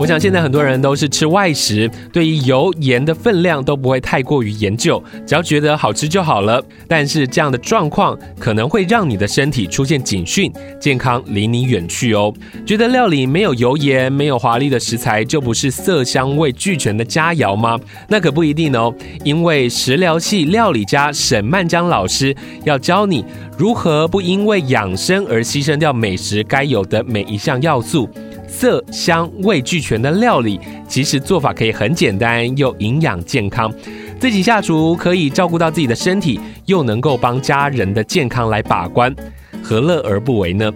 我想现在很多人都是吃外食，对于油盐的分量都不会太过于研究，只要觉得好吃就好了。但是这样的状况可能会让你的身体出现警讯，健康离你远去哦。觉得料理没有油盐、没有华丽的食材就不是色香味俱全的佳肴吗？那可不一定哦，因为食疗系料理家沈曼江老师要教你如何不因为养生而牺牲掉美食该有的每一项要素。色香味俱全的料理，其实做法可以很简单又营养健康。自己下厨可以照顾到自己的身体，又能够帮家人的健康来把关，何乐而不为呢？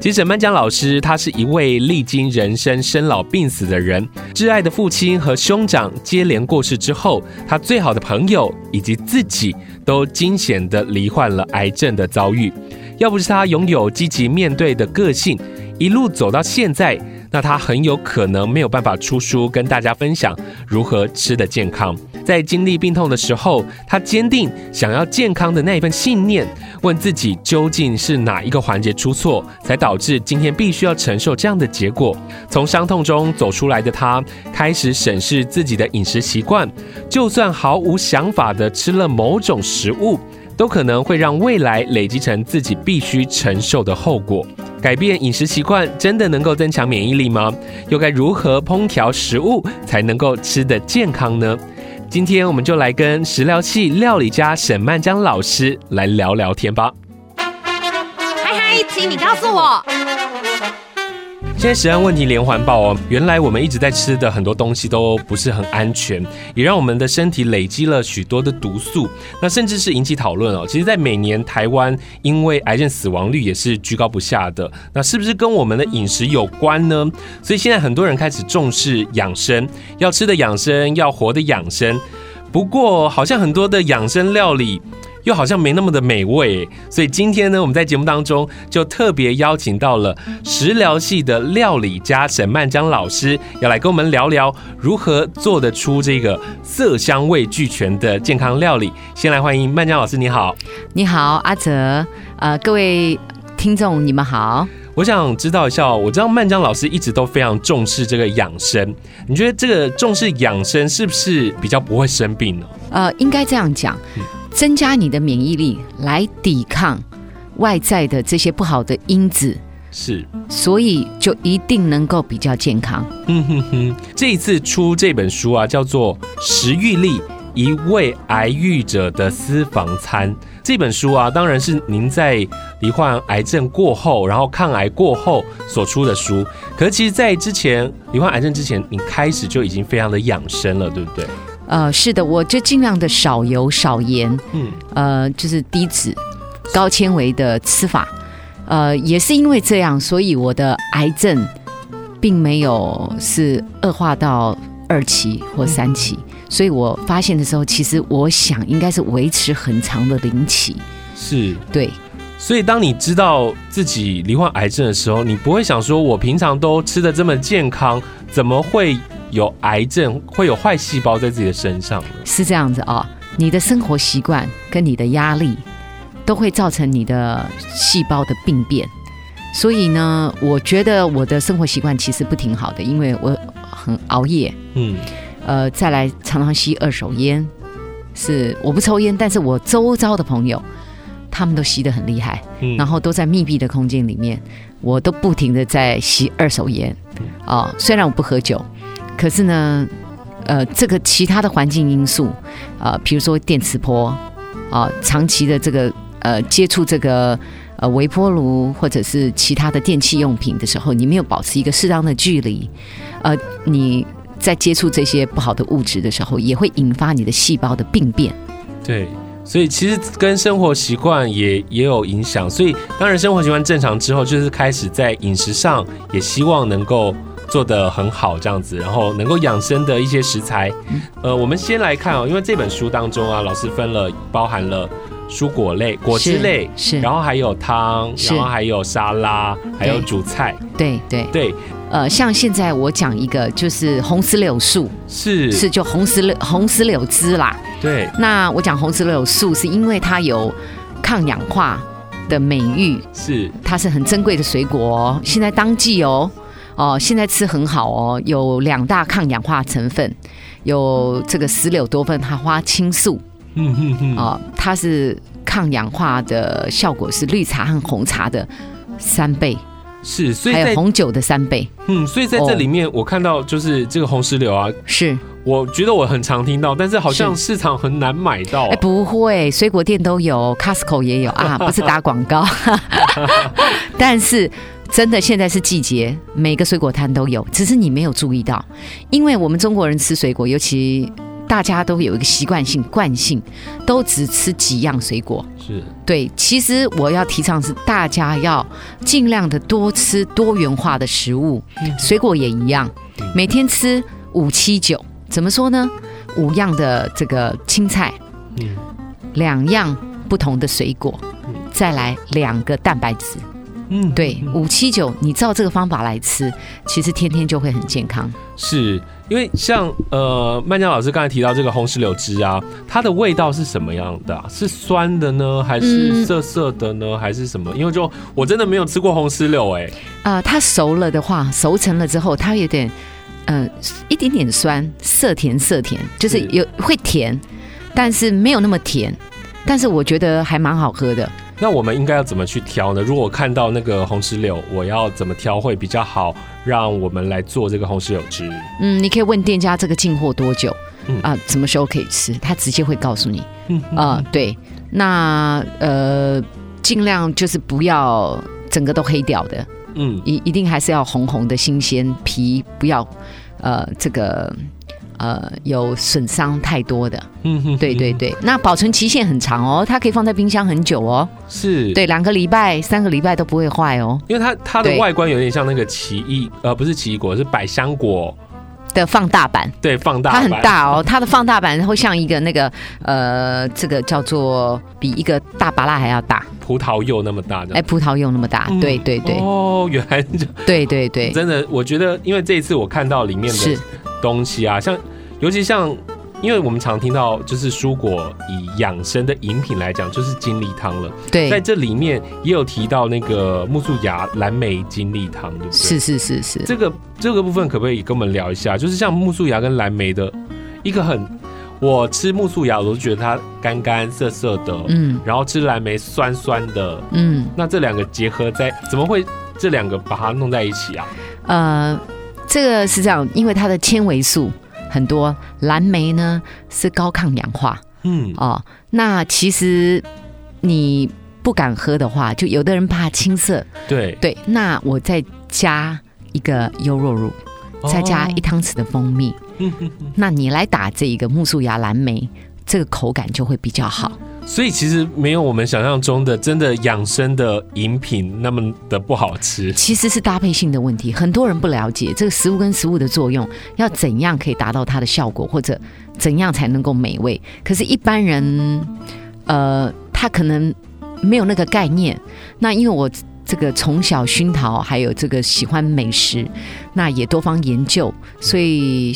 其实曼江老师他是一位历经人生生老病死的人，挚爱的父亲和兄长接连过世之后，他最好的朋友以及自己都惊险地罹患了癌症的遭遇。要不是他拥有积极面对的个性，一路走到现在。那他很有可能没有办法出书跟大家分享如何吃得健康。在经历病痛的时候，他坚定想要健康的那一份信念，问自己究竟是哪一个环节出错，才导致今天必须要承受这样的结果。从伤痛中走出来的他，开始审视自己的饮食习惯，就算毫无想法的吃了某种食物，都可能会让未来累积成自己必须承受的后果。改变饮食习惯真的能够增强免疫力吗？又该如何烹调食物才能够吃得健康呢？今天我们就来跟食疗系料理家沈曼江老师来聊聊天吧。嗨嗨，请你告诉我。现在食安问题连环爆哦，原来我们一直在吃的很多东西都不是很安全，也让我们的身体累积了许多的毒素，那甚至是引起讨论哦。其实，在每年台湾因为癌症死亡率也是居高不下的，那是不是跟我们的饮食有关呢？所以现在很多人开始重视养生，要吃的养生，要活的养生。不过，好像很多的养生料理，又好像没那么的美味，所以今天呢，我们在节目当中就特别邀请到了食疗系的料理家沈曼江老师，要来跟我们聊聊如何做得出这个色香味俱全的健康料理。先来欢迎曼江老师，你好，你好，阿泽，呃，各位听众，你们好。我想知道一下，我知道曼江老师一直都非常重视这个养生，你觉得这个重视养生是不是比较不会生病呢？呃，应该这样讲。嗯增加你的免疫力来抵抗外在的这些不好的因子，是，所以就一定能够比较健康。嗯哼哼，这一次出这本书啊，叫做《食欲力：一位癌愈者的私房餐》。这本书啊，当然是您在罹患癌症过后，然后抗癌过后所出的书。可是，其实，在之前罹患癌症之前，你开始就已经非常的养生了，对不对？呃，是的，我就尽量的少油少盐，嗯，呃，就是低脂、高纤维的吃法，呃，也是因为这样，所以我的癌症并没有是恶化到二期或三期，嗯，所以我发现的时候，其实我想应该是维持很长的零期，是。对。所以当你知道自己罹患癌症的时候，你不会想说，我平常都吃的这么健康，怎么会？有癌症会有坏细胞在自己的身上，是这样子啊、哦。你的生活习惯跟你的压力都会造成你的细胞的病变。所以呢，我觉得我的生活习惯其实不挺好的，因为我很熬夜，嗯，呃，再来常常吸二手烟。是我不抽烟，但是我周遭的朋友他们都吸得很厉害，嗯，然后都在密闭的空间里面，我都不停的在吸二手烟。哦，虽然我不喝酒。可是呢，呃，这个其他的环境因素，呃，比如说电磁波，啊、呃，长期的这个呃接触这个呃微波炉或者是其他的电器用品的时候，你没有保持一个适当的距离，呃，你在接触这些不好的物质的时候，也会引发你的细胞的病变。对。所以其实跟生活习惯也也有影响。所以当然生活习惯正常之后，就是开始在饮食上也希望能够做得很好这样子，然后能够养生的一些食材。呃，我们先来看哦，因为这本书当中啊，老师分了包含了。蔬果类、果汁类是，是，然后还有汤，然后还有沙拉，还有主菜。对对对，呃，像现在我讲一个，就是红石榴素，是。是就红石榴红石榴汁啦。对，那我讲红石榴素是因为它有抗氧化的美誉，是。它是很珍贵的水果哦，现在当季哦哦，现在吃很好哦，有两大抗氧化成分，有这个石榴多酚它花青素。嗯嗯嗯，哦，它是抗氧化的效果是绿茶和红茶的三倍，是，所以还有红酒的三倍。嗯，所以在这里面我看到就是这个红石榴啊，是，我觉得我很常听到，但是好像市场很难买到。哎，不会，水果店都有，Costco 也有啊，不是打广告。但是真的现在是季节，每个水果摊都有，只是你没有注意到，因为我们中国人吃水果，尤其。大家都有一个习惯性惯性，都只吃几样水果。是对，其实我要提倡是大家要尽量的多吃多元化的食物，水果也一样，每天吃五七九，怎么说呢？五样的这个青菜，两样不同的水果，再来两个蛋白质。嗯，对，五七九，你照这个方法来吃，其实天天就会很健康。是因为像呃，曼江老师刚才提到这个红石榴汁啊，它的味道是什么样的啊？是酸的呢，还是涩涩的呢，还是什么？因为就我真的没有吃过红石榴哎。啊、呃，它熟了的话，熟成了之后，它有点呃一点点酸，涩甜涩甜，就是有会甜，但是没有那么甜，但是我觉得还蛮好喝的。那我们应该要怎么去挑呢？如果看到那个红石榴，我要怎么挑会比较好？让我们来做这个红石榴汁。嗯，你可以问店家这个进货多久，嗯啊，什么时候可以吃？他直接会告诉你。嗯啊，对，那呃，尽量就是不要整个都黑掉的。嗯，一一定还是要红红的新鲜皮，不要呃这个。呃，有损伤太多的，嗯哼，对对对，那保存期限很长哦，它可以放在冰箱很久哦，是。对，两个礼拜、三个礼拜都不会坏哦，因为它它的外观有点像那个奇异，呃，不是奇异果，是百香果。的放大版，对，放大版，它很大哦，它的放大版会像一个那个呃，这个叫做比一个大芭拉还要大，葡萄柚那么大的，哎，葡萄柚那么大，对对对，哦，原来就对对对，真的，我觉得因为这一次我看到里面的是。东西啊，像尤其像，因为我们常听到就是蔬果以养生的饮品来讲，就是精力汤了。对，在这里面也有提到那个木素芽蓝莓精力汤，对不对？是是是是。这个这个部分可不可以跟我们聊一下？就是像木素芽跟蓝莓的一个很，我吃木素芽我都觉得它干干涩涩的，嗯，然后吃蓝莓酸酸的，嗯，那这两个结合在，怎么会这两个把它弄在一起啊？呃。这个是这样，因为它的纤维素很多，蓝莓呢是高抗氧化，嗯。哦，那其实你不敢喝的话，就有的人怕青涩，对。对，那我再加一个优酪乳，再加一汤匙的蜂蜜，哦、那你来打这一个苜蓿芽蓝莓，这个口感就会比较好。所以其实没有我们想象中的真的养生的饮品那么的不好吃，其实是搭配性的问题。很多人不了解这个食物跟食物的作用，要怎样可以达到它的效果，或者怎样才能够美味。可是，一般人，呃，他可能没有那个概念。那因为我这个从小熏陶，还有这个喜欢美食，那也多方研究，所以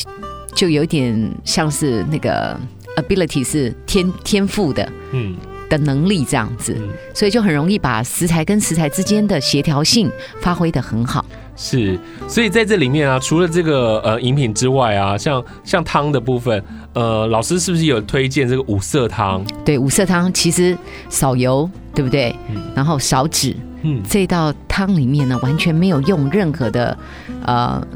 就有点像是那个。Ability 是天天赋的，嗯，的能力这样子，嗯，所以就很容易把食材跟食材之间的协调性发挥的很好。是，所以在这里面啊，除了这个呃饮品之外啊，像像汤的部分，呃，老师是不是有推荐这个五色汤？对，五色汤其实少油，对不对？嗯，然后少脂，嗯，这道汤里面呢，完全没有用任何的呃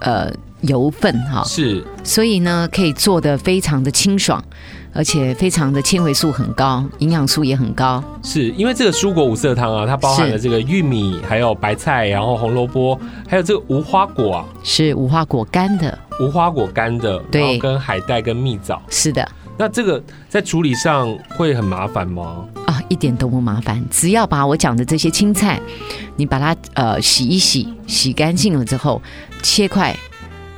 呃。油分哈。是，所以呢，可以做的非常的清爽，而且非常的纤维素很高，营养素也很高。是因为这个蔬果五色汤啊，它包含了这个玉米，还有白菜，然后红萝卜，还有这个无花果啊，是无花果干的，无花果干的，对，跟海带跟蜜枣，是的。那这个在处理上会很麻烦吗？啊，一点都不麻烦，只要把我讲的这些青菜，你把它呃洗一洗，洗干净了之后切块，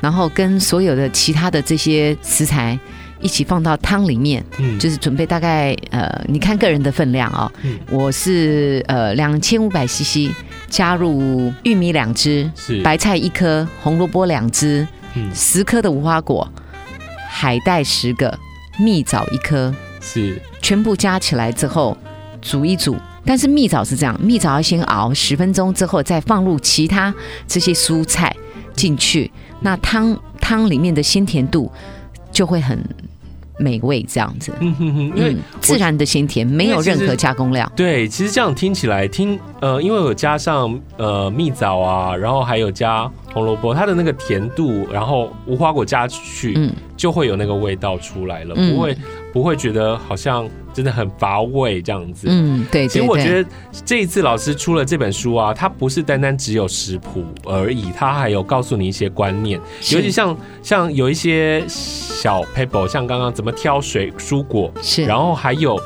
然后跟所有的其他的这些食材一起放到汤里面，嗯，就是准备大概呃，你看个人的分量哦，嗯，我是呃两千五百 CC，加入玉米两只，是。白菜一颗，红萝卜两只，嗯，十颗的无花果，海带十个。蜜枣一颗，是。全部加起来之后煮一煮。但是蜜枣是这样，蜜枣要先熬十分钟之后，再放入其他这些蔬菜进去，那汤汤里面的鲜甜度就会很美味，这样子。嗯哼哼，因为自然的鲜甜，没有任何加工料。对，其实这样听起来听呃，因为我加上呃蜜枣啊，然后还有加红萝卜，它的那个甜度，然后无花果加去，嗯。就会有那个味道出来了，不会、嗯、不会觉得好像真的很乏味这样子。嗯，对，对，对。其实我觉得这一次老师出了这本书啊，它不是单单只有食谱而已，它还有告诉你一些观念，尤其像像有一些小 paper，像刚刚怎么挑水蔬果，是，然后还有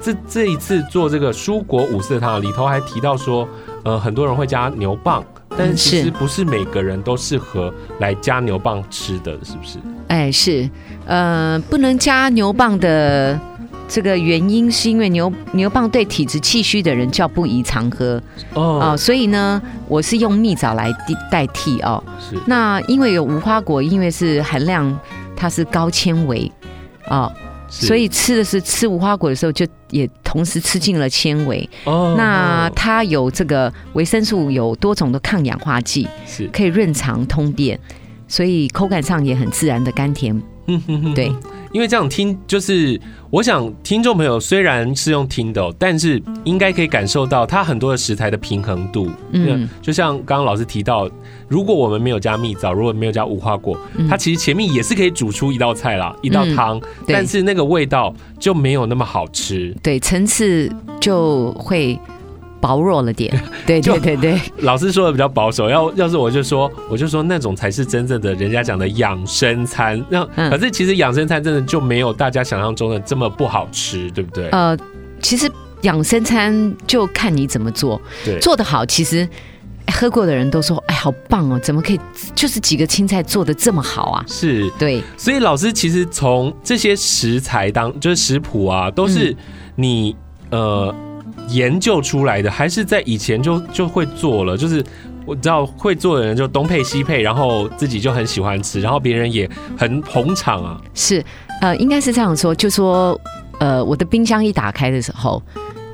这这一次做这个蔬果五色汤里头还提到说，呃，很多人会加牛蒡。但是其实不是每个人都适合来加牛蒡吃的，是不是？哎，是，呃，不能加牛蒡的这个原因是因为牛牛蒡对体质气虚的人较不宜常喝哦，哦，所以呢，我是用蜜枣来代代替哦。是，那因为有无花果，因为是含量它是高纤维哦。所以吃的是吃无花果的时候，就也同时吃进了纤维。哦，那它有这个维生素，有多种的抗氧化剂，是可以润肠通便，所以口感上也很自然的甘甜。嗯哼哼，对。因为这样听，就是我想听众朋友虽然是用听的，但是应该可以感受到它很多的食材的平衡度。嗯，就像刚刚老师提到，如果我们没有加蜜枣，如果没有加无花果，它其实前面也是可以煮出一道菜啦，一道汤，但是那个味道就没有那么好吃。对，层次就会。薄弱了点，对对对对，老师说的比较保守。要要是我就说，我就说那种才是真正的人家讲的养生餐。那可是其实养生餐真的就没有大家想象中的这么不好吃，对不对？呃，其实养生餐就看你怎么做，对，做得好，其实喝过的人都说，哎，好棒哦，怎么可以就是几个青菜做的这么好啊？是对，所以老师其实从这些食材当就是食谱啊，都是你、嗯、呃。研究出来的，还是在以前就就会做了，就是我知道会做的人就东配西配，然后自己就很喜欢吃，然后别人也很捧场啊。是，呃，应该是这样说，就说，呃，我的冰箱一打开的时候，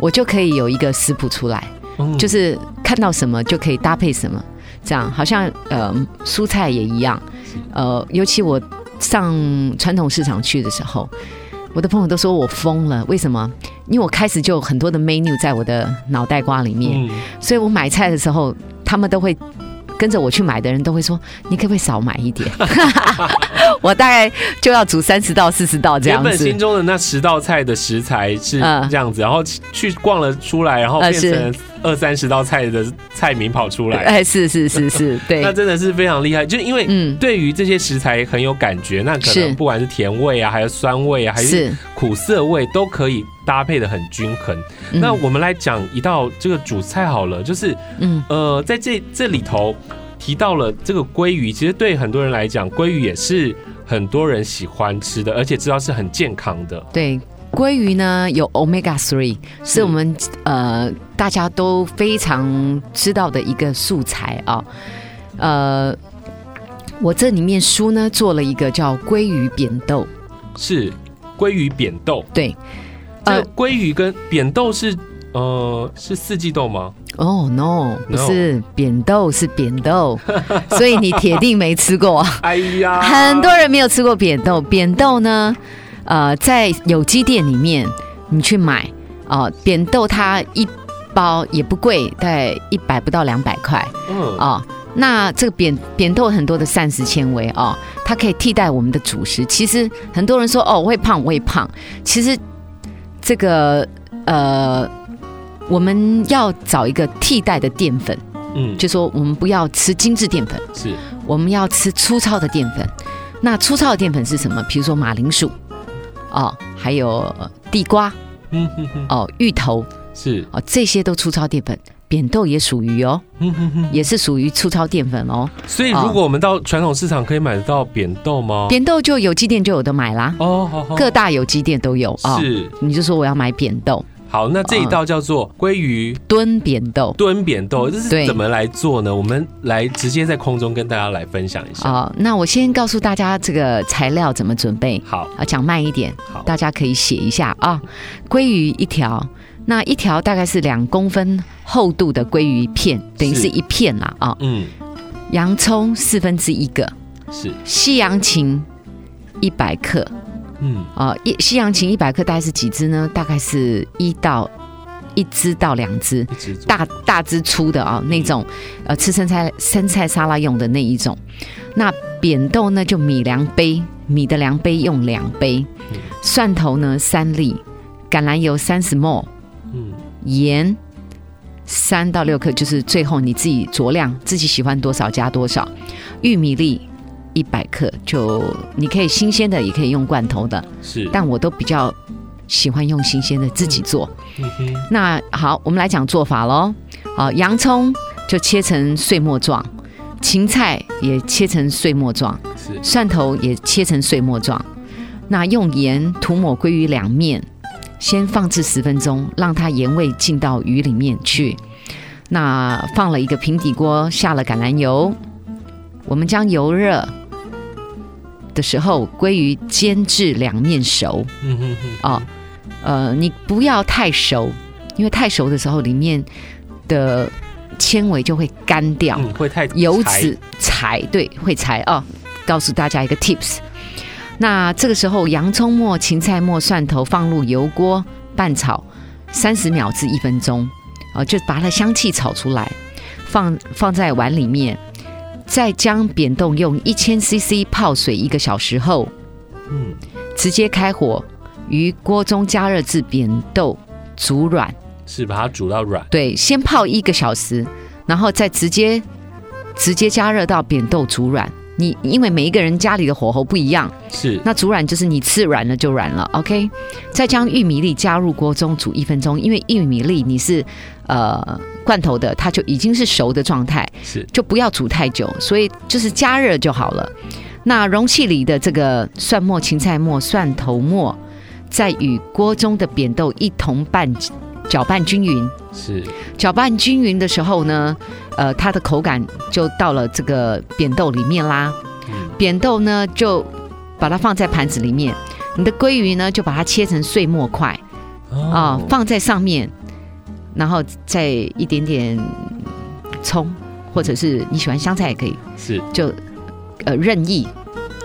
我就可以有一个食谱出来，嗯，就是看到什么就可以搭配什么，这样好像呃蔬菜也一样，呃，尤其我上传统市场去的时候。我的朋友都说我疯了，为什么？因为我开始就有很多的 menu 在我的脑袋瓜里面，嗯、所以我买菜的时候，他们都会。跟着我去买的人都会说：“你可不可以少买一点？” 我大概就要煮三十到、四十道这样子。原本心中的那十道菜的食材是这样子，然后去逛了出来，然后变成二三十道菜的菜名跑出来。哎，是是是是，对，那真的是非常厉害。就因为嗯，对于这些食材很有感觉，那可能不管是甜味啊，还是酸味啊，还是苦涩味，都可以。搭配的很均衡。那我们来讲一道这个主菜好了，就是，嗯，呃，在这这里头提到了这个鲑鱼，其实对很多人来讲，鲑鱼也是很多人喜欢吃的，而且知道是很健康的。对，鲑鱼呢有 Omega Three，是我们呃大家都非常知道的一个素材啊。呃，我这里面书呢做了一个叫鲑鱼扁豆，是鲑鱼扁豆，对。呃鲑鱼跟扁豆是呃是四季豆吗？哦、oh, no，不是扁豆是扁豆，所以你铁定没吃过。哎呀，很多人没有吃过扁豆。扁豆呢，呃，在有机店里面你去买啊、呃，扁豆它一包也不贵，大概一百不到两百块。嗯啊、呃，那这个扁扁豆很多的膳食纤维哦，它可以替代我们的主食。其实很多人说哦，我会胖，我会胖，其实。这个呃，我们要找一个替代的淀粉，嗯，就说我们不要吃精致淀粉，是，我们要吃粗糙的淀粉。那粗糙的淀粉是什么？比如说马铃薯，啊、哦，还有呃地瓜嗯哼哼，哦，芋头是，哦，这些都粗糙淀粉。扁豆也属于哦。也是属于粗糙淀粉哦。所以如果我们到传统市场可以买得到扁豆吗？扁豆就有机店就有的买啦。哦，好好。各大有机店都有啊。是，你就说我要买扁豆。好，那这一道叫做鲑鱼炖扁豆。炖扁豆，这是怎么来做呢？我们来直接在空中跟大家来分享一下。好，那我先告诉大家这个材料怎么准备。好啊，讲慢一点，好，大家可以写一下啊。鲑鱼一条。那一条大概是两公分厚度的鲑鱼片，等于是一片啦啊。嗯。洋葱四分之一个。是。西洋芹一百克。嗯。啊，一西洋芹一百克大概是几只呢？大概是一到一只到两只。大大只粗的啊，那种呃吃生菜生菜沙拉用的那一种。那扁豆呢，就米量杯，米的量杯用两杯。蒜头呢三粒，橄榄油三十 ml。嗯，盐三到六克，就是最后你自己酌量，自己喜欢多少加多少。玉米粒一百克，就你可以新鲜的，也可以用罐头的，是，但我都比较喜欢用新鲜的自己做。那好，我们来讲做法喽。好，洋葱就切成碎末状，芹菜也切成碎末状，是，蒜头也切成碎末状。那用盐涂抹鲑鱼两面。先放置十分钟，让它盐味进到鱼里面去。那放了一个平底锅，下了橄榄油。我们将油热的时候，鲑鱼煎至两面熟。嗯哼哼。哦，呃，你不要太熟，因为太熟的时候，里面的纤维就会干掉，嗯、会太油脂柴，对，会柴哦。告诉大家一个 tips。那这个时候，洋葱末、芹菜末、蒜头放入油锅拌炒三十秒至一分钟，啊，就把它香气炒出来，放放在碗里面，再将扁豆用一千 CC 泡水一个小时后，嗯，直接开火于锅中加热至扁豆煮软，是把它煮到软，对，先泡一个小时，然后再直接直接加热到扁豆煮软。你因为每一个人家里的火候不一样，是那煮软就是你吃软了就软了，OK。再将玉米粒加入锅中煮一分钟，因为玉米粒你是呃罐头的，它就已经是熟的状态，是就不要煮太久，所以就是加热就好了。那容器里的这个蒜末、芹菜末、蒜头末，再与锅中的扁豆一同拌搅拌均匀，是搅拌均匀的时候呢，呃，它的口感就到了这个扁豆里面啦。嗯、扁豆呢，就把它放在盘子里面。你的鲑鱼呢，就把它切成碎末块，啊、哦呃，放在上面，然后再一点点葱，或者是你喜欢香菜也可以，是就呃任意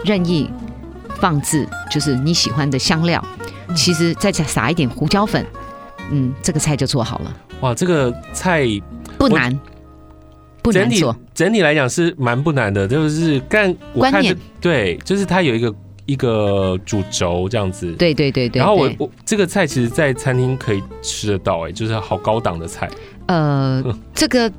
任意放置，就是你喜欢的香料。其实再撒一点胡椒粉，嗯，这个菜就做好了。哇，这个菜不难。不难做，整体来讲是蛮不难的，就是干我看对，就是它有一个一个主轴这样子，对对对对。然后我我这个菜其实，在餐厅可以吃得到，哎，就是好高档的菜。呃，这个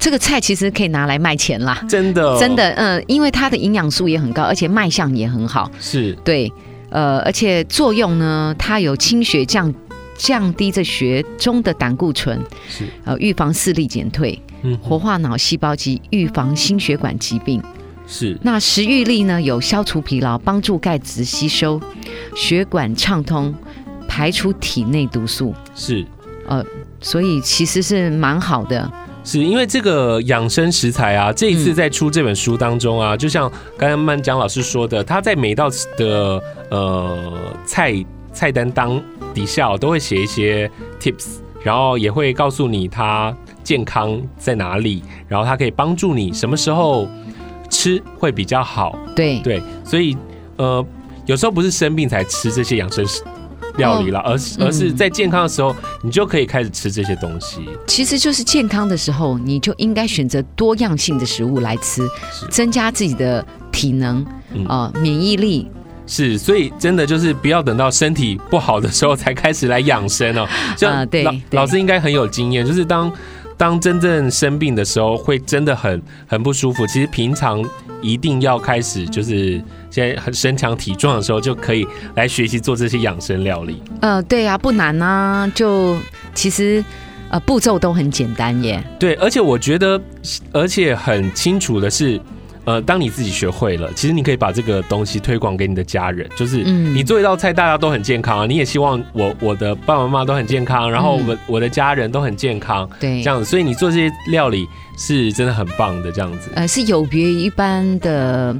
这个菜其实可以拿来卖钱啦，真的真的，嗯，因为它的营养素也很高，而且卖相也很好，是对，呃，而且作用呢，它有清血降降低着血中的胆固醇，是呃，预防视力减退。嗯活化脑细胞及预防心血管疾病，是。那食欲力呢？有消除疲劳、帮助钙质吸收、血管畅通、排出体内毒素，是。呃，所以其实是蛮好的。是因为这个养生食材啊，这一次在出这本书当中啊，嗯、就像刚刚曼江老师说的，他在每道的呃菜菜单当底下都会写一些 tips，然后也会告诉你它。健康在哪里？然后它可以帮助你什么时候吃会比较好？对对，所以呃，有时候不是生病才吃这些养生料理了，哦、而是而是在健康的时候，你就可以开始吃这些东西。其实就是健康的时候，你就应该选择多样性的食物来吃，增加自己的体能啊、呃，免疫力。是，所以真的就是不要等到身体不好的时候才开始来养生哦。像老、呃、老师应该很有经验，就是当。当真正生病的时候，会真的很很不舒服。其实平常一定要开始，就是现在很身强体壮的时候，就可以来学习做这些养生料理。呃，对啊，不难啊，就其实呃步骤都很简单耶。对，而且我觉得，而且很清楚的是。呃，当你自己学会了，其实你可以把这个东西推广给你的家人，就是你做一道菜，大家都很健康啊，你也希望我我的爸爸妈妈都很健康，然后我我的家人都很健康，对，这样子，所以你做这些料理是真的很棒的，这样子。呃，是有别于一般的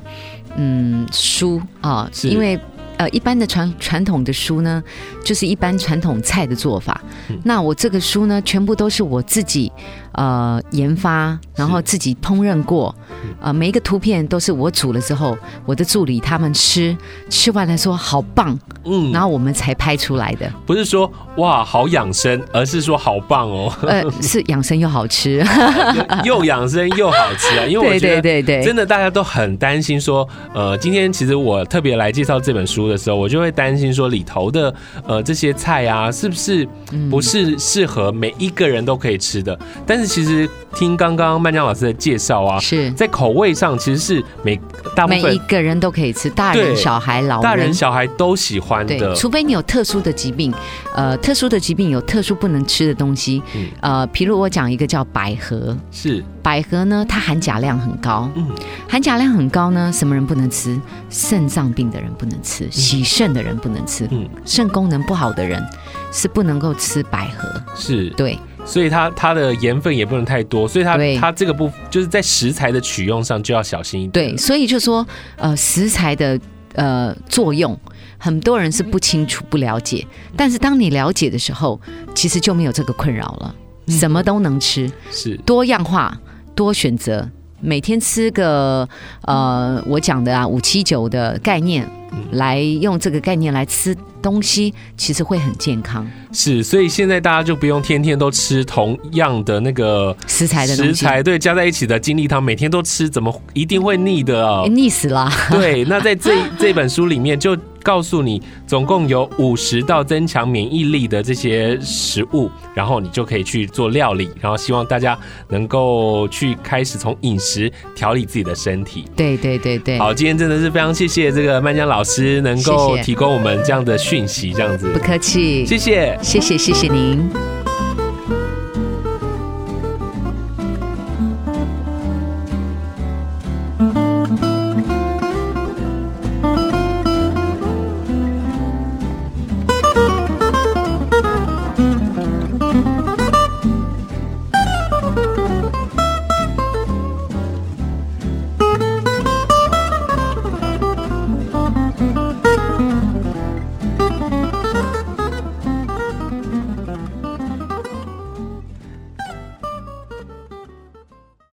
嗯书啊，是因为。呃，一般的传传统的书呢，就是一般传统菜的做法。嗯、那我这个书呢，全部都是我自己呃研发，然后自己烹饪过。呃，每一个图片都是我煮了之后，我的助理他们吃吃完了说好棒，嗯，然后我们才拍出来的。不是说哇好养生，而是说好棒哦。呃，是养生又好吃，又养生又好吃啊！因为我觉得对对对，真的大家都很担心说，呃，今天其实我特别来介绍这本书的时候，我就会担心说里头的呃这些菜啊，是不是不是适合每一个人都可以吃的？但是其实听刚刚曼江老师的介绍啊，是。在口味上其实是每大部分每一个人都可以吃，大人、小孩、老人、大人、小孩都喜欢的。除非你有特殊的疾病，呃，特殊的疾病有特殊不能吃的东西，呃，譬如我讲一个叫百合，是。百合呢，它含钾量很高，嗯，含钾量很高呢，什么人不能吃？肾脏病的人不能吃，洗肾的人不能吃，嗯，肾功能不好的人是不能够吃百合，是。对。所以它它的盐分也不能太多，所以它它这个不就是在食材的取用上就要小心一点。对，所以就说呃食材的呃作用，很多人是不清楚不了解，但是当你了解的时候，其实就没有这个困扰了，什么都能吃，是。多样化多选择，每天吃个呃我讲的啊五七九的概念，来用这个概念来吃东西，其实会很健康。是，所以现在大家就不用天天都吃同样的那个食材的食材，对，加在一起的精力汤，每天都吃，怎么一定会腻的啊？腻死了。对，那在这这本书里面就告诉你，总共有五十道增强免疫力的这些食物，然后你就可以去做料理，然后希望大家能够去开始从饮食调理自己的身体。对对对对。好，今天真的是非常谢谢这个曼江老师能够提供我们这样的讯息，这样子。不客气，谢谢。谢谢谢谢您。